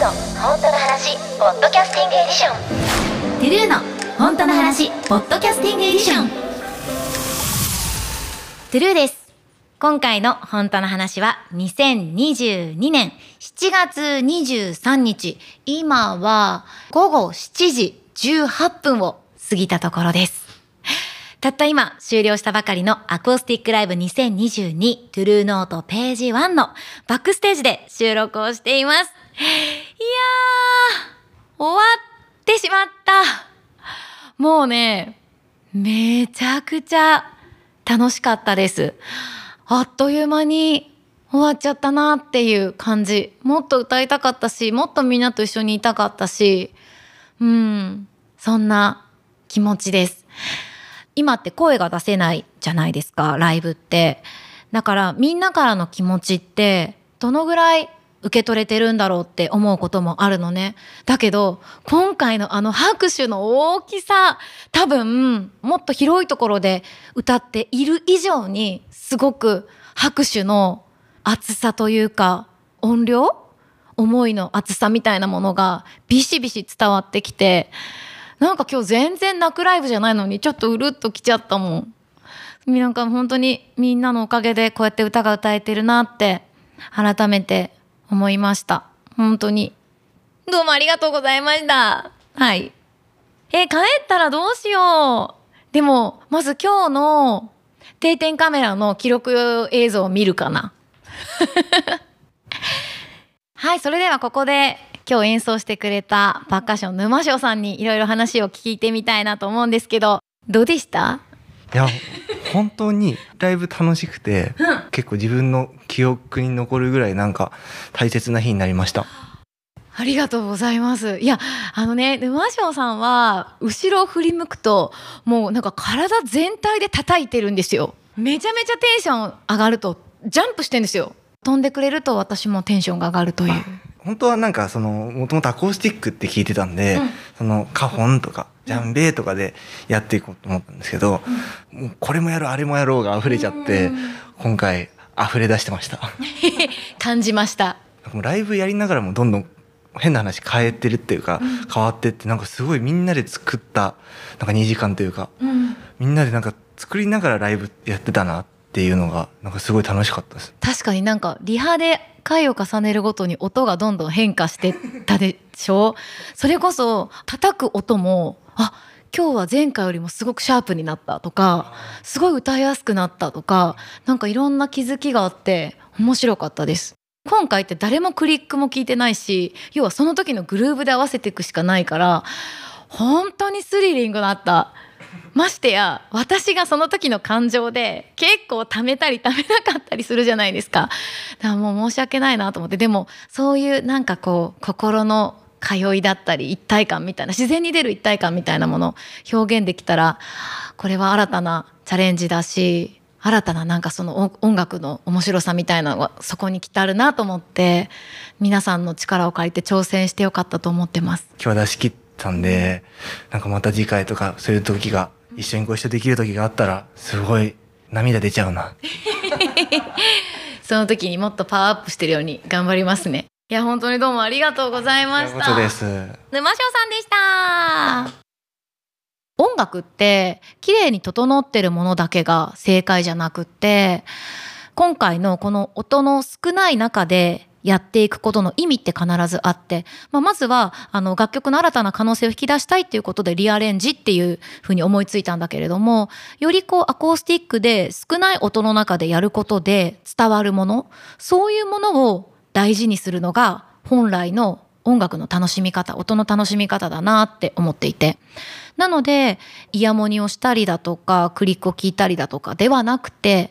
本当の話ポッドキャスティングエディション。トゥルーの本当の話ポッドキャスティングエディション。トゥルーです。今回の本当の話は2022年7月23日。今は午後7時18分を過ぎたところです。たった今終了したばかりのアコースティックライブ2022トゥルーノートページ1のバックステージで収録をしています。いや、終わってしまった。もうね、めちゃくちゃ楽しかったです。あっという間に終わっちゃったなっていう感じ。もっと歌いたかったし、もっとみんなと一緒にいたかったし、うん、そんな気持ちです。今って声が出せないじゃないですかライブってだからみんなからの気持ちってどのぐらい受け取れてるんだろうって思うこともあるのね。だけど、今回のあの拍手の大きさ、多分、もっと広いところで歌っている以上に、すごく拍手の厚さというか、音量思いの厚さみたいなものがビシビシ伝わってきて、なんか今日全然泣くライブじゃないのにちょっとうるっときちゃったもん。なんか本当にみんなのおかげでこうやって歌が歌えてるなって改めて思いました。本当に。どうもありがとうございました。はい。え帰ったらどうしよう。でも、まず今日の定点カメラの記録映像を見るかな。はい、それではここで今日演奏してくれたパッカッション沼翔さんにいろいろ話を聞いてみたいなと思うんですけどどうでした？いや本当にライブ楽しくて、うん、結構自分の記憶に残るぐらいなんか大切な日になりました。ありがとうございます。いや、あのね、沼翔さんは、後ろを振り向くと、もうなんか体全体で叩いてるんですよ。めちゃめちゃテンション上がると、ジャンプしてんですよ。飛んでくれると私もテンションが上がるという。本当はなんかそのもともとアコースティックって聞いてたんで、うん、そのカホンとかジャンベーとかでやっていこうと思ったんですけど、うん、もうこれもやろうあれもやろうが溢れちゃって、今回溢れ出してました。感じました。ライブやりながらもどんどん変な話変えてるっていうか、変わってってなんかすごいみんなで作ったなんか2時間というか、みん。なでなんか作りながらライブやってたなってっていうのがなんかすごい楽しかったです。確かになんかリハで回を重ねるごとに音がどんどん変化してたでしょ？それこそ叩く音もあ今日は前回よりもすごくシャープになったとかすごい歌いやすくなったとかなんかいろんな気づきがあって面白かったです。今回って誰もクリックも聞いてないし要はその時のグルーブで合わせていくしかないから本当にスリリングだった。ましてや私がその時の感情で結構貯めたり貯めなかったりするじゃないですか。だからもう申し訳ないなと思ってでもそういうなんかこう心の通いだったり一体感みたいな自然に出る一体感みたいなもの表現できたらこれは新たなチャレンジだし新たななんかその音楽の面白さみたいなのがそこに来てあるなと思って皆さんの力を借りて挑戦してよかったと思ってます。今日出し切ったんでなんかまた次回とかそういう時が一緒にご一緒できる時があったらすごい涙出ちゃうな。その時にもっとパワーアップしてるように頑張りますね。いや本当にどうもありがとうございました。です。沼翔さんでした。音楽って綺麗に整ってるものだけが正解じゃなくって今回のこの音の少ない中でやっていくことの意味って必ずあって、まあ、まずはあの楽曲の新たな可能性を引き出したいっていうことでリアレンジっていうふうに思いついたんだけれどもよりこうアコースティックで少ない音の中でやることで伝わるものそういうものを大事にするのが本来の音楽の楽しみ方音の楽しみ方だなって思っていて。なのでイヤモニをしたりだとかクリックを聞いたりだとかではなくて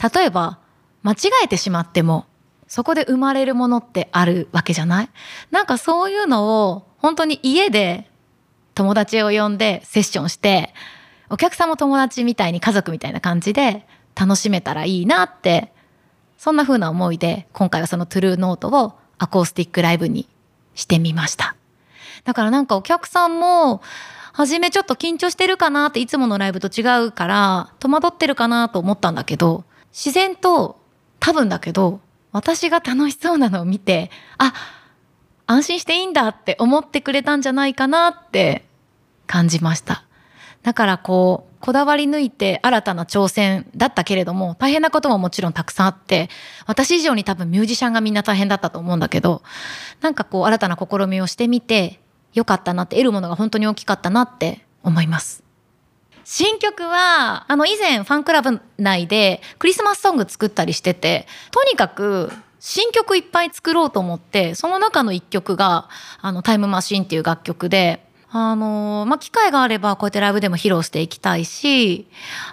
例えば間違えてしまってもそこで生まれるものってあるわけじゃない？なんかそういうのを本当に家で友達を呼んでセッションしてお客さんも友達みたいに家族みたいな感じで楽しめたらいいなってそんな風な思いで今回はそのトゥルーノートをアコースティックライブにしてみました。だからなんかお客さんも初めちょっと緊張してるかなっていつものライブと違うから戸惑ってるかなと思ったんだけど自然と多分だけど私が楽しそうなのを見てあ安心していいんだって思ってくれたんじゃないかなって感じました。だからこう、こだわり抜いて新たな挑戦だったけれども、大変なことももちろんたくさんあって、私以上に多分ミュージシャンがみんな大変だったと思うんだけど、なんかこう新たな試みをしてみて、よかったなって、得るものが本当に大きかったなって思います。新曲は、あの以前ファンクラブ内でクリスマスソング作ったりしてて、とにかく新曲いっぱい作ろうと思って、その中の一曲が、あのタイムマシンっていう楽曲で、あのまあ、機会があればこうやってライブでも披露していきたいし、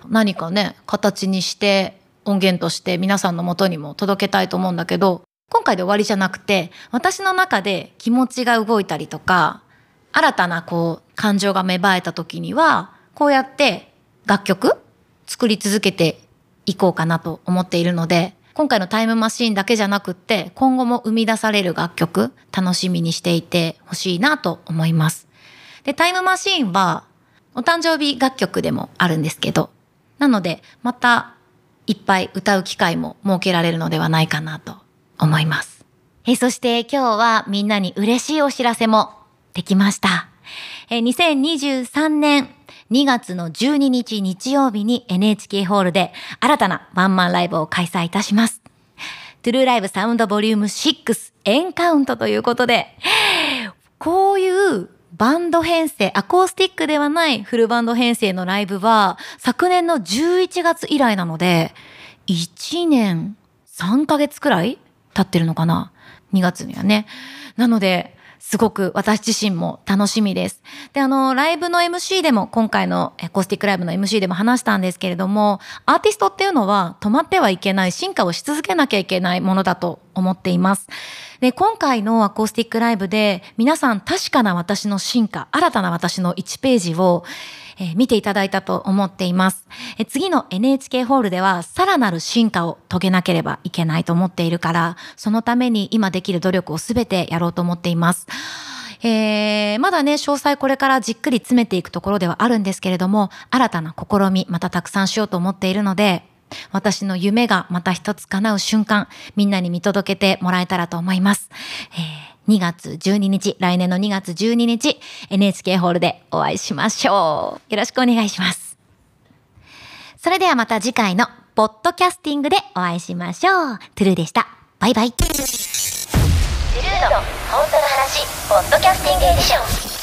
何かね、形にして音源として皆さんの元にも届けたいと思うんだけど、今回で終わりじゃなくて、私の中で気持ちが動いたりとか、新たなこう感情が芽生えた時には、こうやって楽曲作り続けていこうかなと思っているので、今回のタイムマシーンだけじゃなくって、今後も生み出される楽曲、楽しみにしていてほしいなと思います。で、タイムマシーンは、お誕生日楽曲でもあるんですけど、なので、また、いっぱい歌う機会も設けられるのではないかなと思います。え、そして今日はみんなに嬉しいお知らせもできました。え、2023年2月の12日日曜日に NHK ホールで新たなワンマンライブを開催いたします。トゥルーライブサウンドボリューム6エンカウントということで、こういうバンド編成、アコースティックではないフルバンド編成のライブは昨年の11月以来なので、1年3ヶ月くらい経ってるのかな ?2 月にはね。なので、すごく私自身も楽しみです。で、あの、ライブの MC でも、今回のアコースティックライブの MC でも話したんですけれども、アーティストっていうのは止まってはいけない、進化をし続けなきゃいけないものだと思っています。で、今回のアコースティックライブで、皆さん確かな私の進化、新たな私の1ページを、えー見ていただいたと思っています。え次の NHK ホールではさらなる進化を遂げなければいけないと思っているから、そのために今できる努力をすべてやろうと思っています。えーまだね、詳細これからじっくり詰めていくところではあるんですけれども、新たな試み、またたくさんしようと思っているので、私の夢がまた一つ叶う瞬間、みんなに見届けてもらえたらと思います。えー2月12日、来年の2月12日、NHK ホールでお会いしましょう。よろしくお願いします。それではまた次回のポッドキャスティングでお会いしましょう。トゥルーでした。バイバイ。トゥルーの本当の話ポッドキャスティングエディション